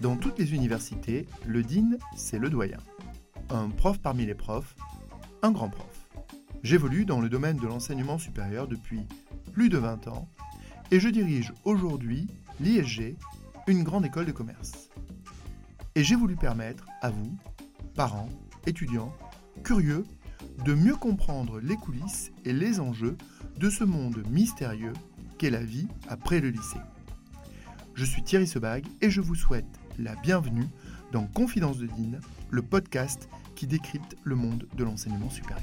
Dans toutes les universités, le dean, c'est le doyen. Un prof parmi les profs, un grand prof. J'évolue dans le domaine de l'enseignement supérieur depuis plus de 20 ans et je dirige aujourd'hui l'ISG, une grande école de commerce. Et j'ai voulu permettre à vous, parents, étudiants, curieux, de mieux comprendre les coulisses et les enjeux de ce monde mystérieux qu'est la vie après le lycée. Je suis Thierry Sebag et je vous souhaite la bienvenue dans Confidence de Dean, le podcast qui décrypte le monde de l'enseignement supérieur.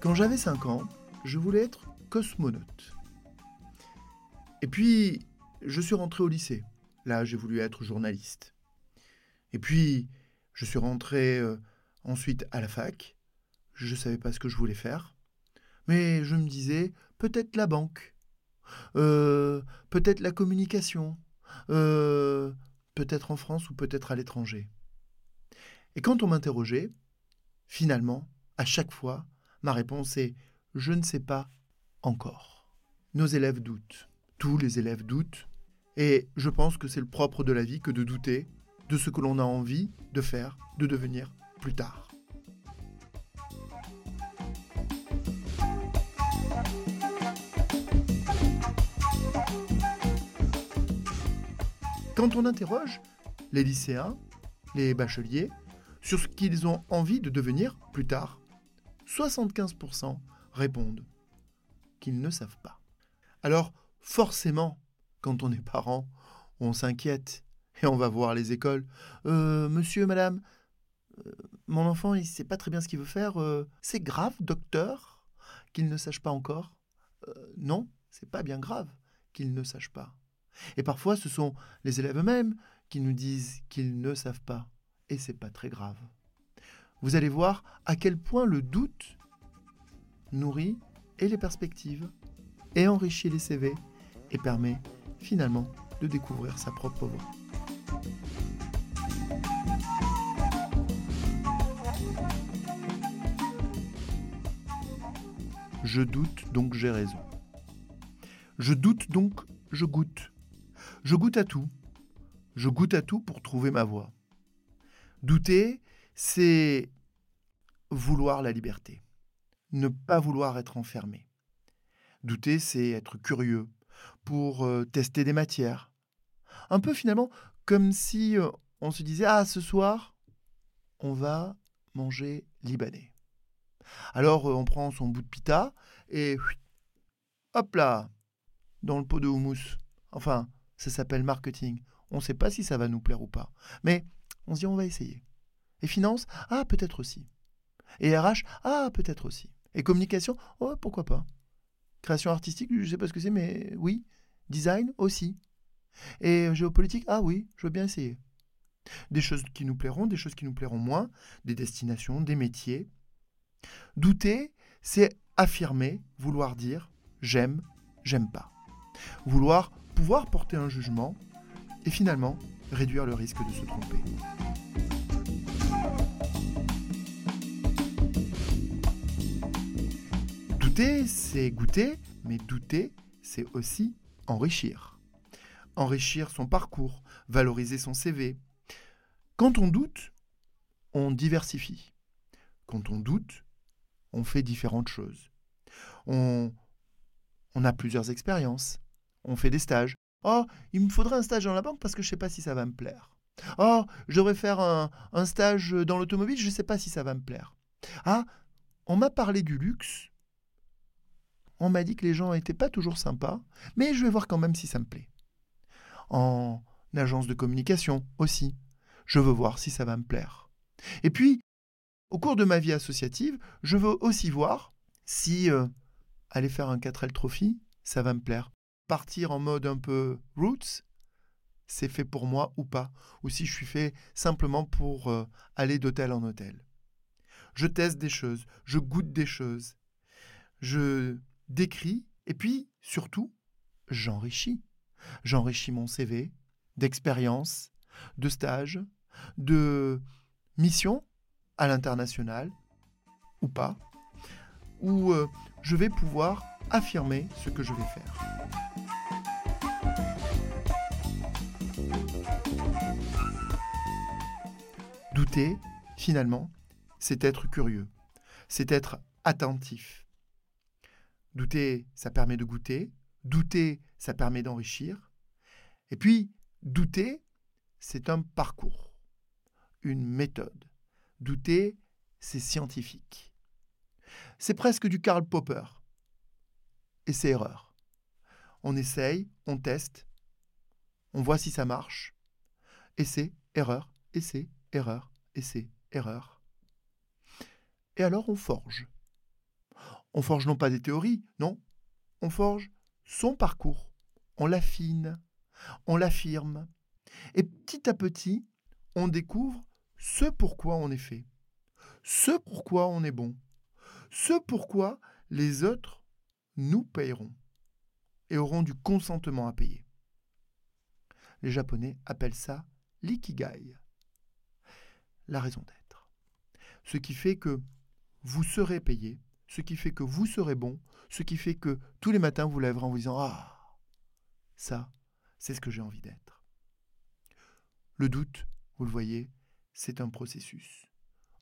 Quand j'avais 5 ans, je voulais être cosmonaute. Et puis, je suis rentré au lycée. Là, j'ai voulu être journaliste. Et puis, je suis rentré euh, ensuite à la fac. Je ne savais pas ce que je voulais faire. Mais je me disais, peut-être la banque, euh, peut-être la communication, euh, peut-être en France ou peut-être à l'étranger. Et quand on m'interrogeait, finalement, à chaque fois, ma réponse est je ne sais pas encore. Nos élèves doutent. Tous les élèves doutent. Et je pense que c'est le propre de la vie que de douter de ce que l'on a envie de faire, de devenir plus tard. Quand on interroge les lycéens, les bacheliers, sur ce qu'ils ont envie de devenir plus tard, 75% répondent qu'ils ne savent pas. Alors, forcément, quand on est parent, on s'inquiète et on va voir les écoles. Euh, monsieur, madame, euh, mon enfant, il ne sait pas très bien ce qu'il veut faire. Euh, c'est grave, docteur, qu'il ne sache pas encore? Non, c'est pas bien grave qu'il ne sache pas. Et parfois, ce sont les élèves eux-mêmes qui nous disent qu'ils ne savent pas. Et c'est pas très grave. Vous allez voir à quel point le doute nourrit et les perspectives, et enrichit les CV, et permet finalement de découvrir sa propre voie. Je doute donc j'ai raison. Je doute donc je goûte. Je goûte à tout. Je goûte à tout pour trouver ma voie. Douter, c'est vouloir la liberté. Ne pas vouloir être enfermé. Douter, c'est être curieux pour euh, tester des matières. Un peu finalement comme si euh, on se disait Ah, ce soir, on va manger libanais. Alors euh, on prend son bout de pita et hop là, dans le pot de houmous. Enfin, ça s'appelle marketing. On ne sait pas si ça va nous plaire ou pas. Mais on se dit on va essayer. Et finance, ah peut-être aussi. Et RH, ah peut-être aussi. Et communication, oh pourquoi pas. Création artistique, je ne sais pas ce que c'est, mais oui. Design aussi. Et géopolitique, ah oui, je veux bien essayer. Des choses qui nous plairont, des choses qui nous plairont moins, des destinations, des métiers. Douter, c'est affirmer, vouloir dire j'aime, j'aime pas. Vouloir pouvoir porter un jugement et finalement réduire le risque de se tromper. Douter, c'est goûter, mais douter, c'est aussi enrichir. Enrichir son parcours, valoriser son CV. Quand on doute, on diversifie. Quand on doute, on fait différentes choses. On, on a plusieurs expériences on fait des stages. Oh, il me faudrait un stage dans la banque parce que je ne sais pas si ça va me plaire. Oh, je devrais faire un, stage dans l'automobile, je ne sais pas si ça va me plaire. Ah, on m'a parlé du luxe. On m'a dit que les gens n'étaient pas toujours sympas, mais je vais voir quand même si ça me plaît. En agence de communication aussi. Je veux voir si ça va me plaire. Et puis, au cours de ma vie associative, je veux aussi voir si euh, aller faire un 4L Trophy, ça va me plaire partir en mode un peu roots, c'est fait pour moi ou pas, ou si je suis fait simplement pour euh, aller d'hôtel en hôtel. Je teste des choses, je goûte des choses, je décris, et puis surtout, j'enrichis. J'enrichis mon CV d'expériences, de stages, de missions à l'international, ou pas, ou euh, je vais pouvoir affirmer ce que je vais faire. Douter, finalement, c'est être curieux, c'est être attentif. Douter, ça permet de goûter, douter, ça permet d'enrichir. Et puis, douter, c'est un parcours, une méthode. Douter, c'est scientifique. C'est presque du Karl Popper. Et c'est erreur. On essaye, on teste, on voit si ça marche. Essai, erreur, essai, erreur, essai, erreur. Et alors on forge. On forge non pas des théories, non, on forge son parcours. On l'affine, on l'affirme. Et petit à petit, on découvre ce pourquoi on est fait, ce pourquoi on est bon, ce pourquoi les autres nous payeront et auront du consentement à payer. Les Japonais appellent ça l'ikigai, la raison d'être. Ce qui fait que vous serez payé, ce qui fait que vous serez bon, ce qui fait que tous les matins vous lèverez en vous disant Ah, ça, c'est ce que j'ai envie d'être. Le doute, vous le voyez, c'est un processus,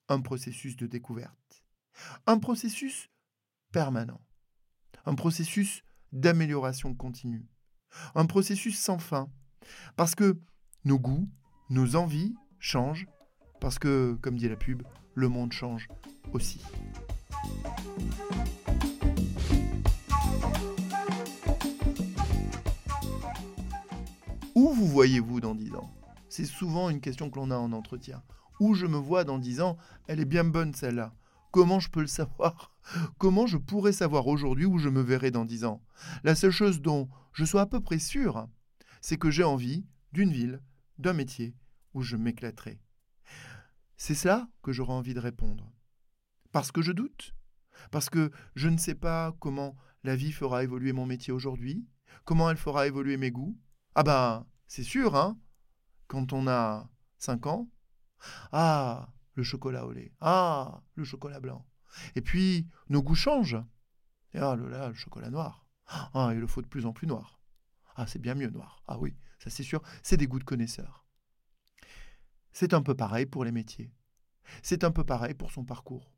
un processus de découverte, un processus permanent, un processus d'amélioration continue, un processus sans fin, parce que nos goûts, nos envies changent, parce que, comme dit la pub, le monde change aussi. Où vous voyez-vous dans 10 ans? C'est souvent une question que l'on a en entretien. Où je me vois dans 10 ans? Elle est bien bonne celle-là. Comment je peux le savoir? Comment je pourrais savoir aujourd'hui où je me verrai dans 10 ans? La seule chose dont je sois à peu près sûr, c'est que j'ai envie d'une ville, d'un métier où je m'éclaterai. C'est cela que j'aurais envie de répondre. Parce que je doute Parce que je ne sais pas comment la vie fera évoluer mon métier aujourd'hui Comment elle fera évoluer mes goûts Ah ben, c'est sûr, hein Quand on a 5 ans, ah, le chocolat au lait, ah, le chocolat blanc. Et puis, nos goûts changent. Ah là, le chocolat noir. Ah, il le faut de plus en plus noir. Ah, c'est bien mieux noir. Ah oui, ça c'est sûr, c'est des goûts de connaisseurs. C'est un peu pareil pour les métiers. C'est un peu pareil pour son parcours.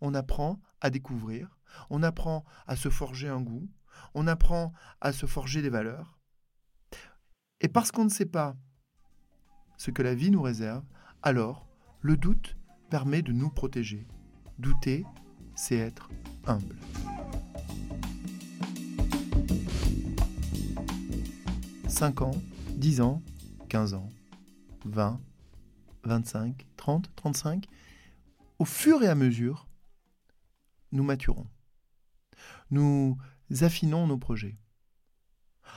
On apprend à découvrir, on apprend à se forger un goût, on apprend à se forger des valeurs. Et parce qu'on ne sait pas ce que la vie nous réserve, alors le doute permet de nous protéger. Douter, c'est être humble. Cinq ans, dix ans, quinze ans, vingt, vingt-cinq, trente, trente-cinq, au fur et à mesure, nous maturons. Nous affinons nos projets.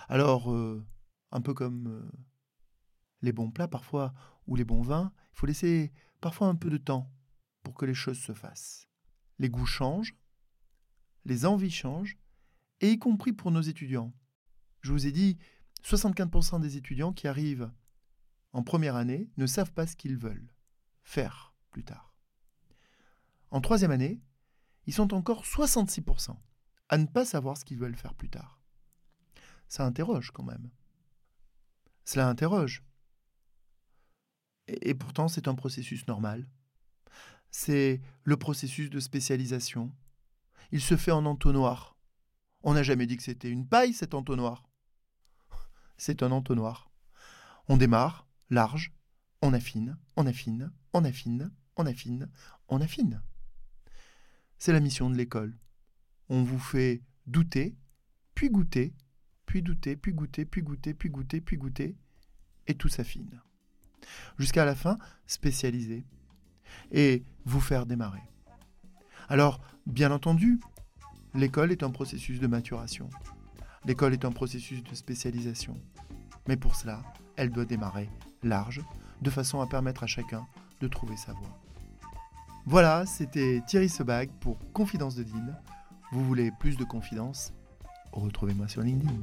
Alors, euh, un peu comme euh, les bons plats parfois ou les bons vins, il faut laisser parfois un peu de temps pour que les choses se fassent. Les goûts changent, les envies changent, et y compris pour nos étudiants. Je vous ai dit, 75% des étudiants qui arrivent en première année ne savent pas ce qu'ils veulent faire plus tard. En troisième année, ils sont encore 66% à ne pas savoir ce qu'ils veulent faire plus tard. Ça interroge quand même. Cela interroge. Et, pourtant, c'est un processus normal. C'est le processus de spécialisation. Il se fait en entonnoir. On n'a jamais dit que c'était une paille, cet entonnoir. C'est un entonnoir. On démarre large, on affine, on affine, on affine, on affine, on affine. C'est la mission de l'école. On vous fait douter, puis goûter, puis douter, puis goûter, puis goûter, puis goûter, puis goûter, et tout s'affine. Jusqu'à la fin, spécialiser et vous faire démarrer. Alors, bien entendu, l'école est un processus de maturation. L'école est un processus de spécialisation. Mais pour cela, elle doit démarrer large, de façon à permettre à chacun de trouver sa voie. Voilà, c'était Thierry Sebag pour Confidence de Dean. Vous voulez plus de confidence Retrouvez-moi sur LinkedIn.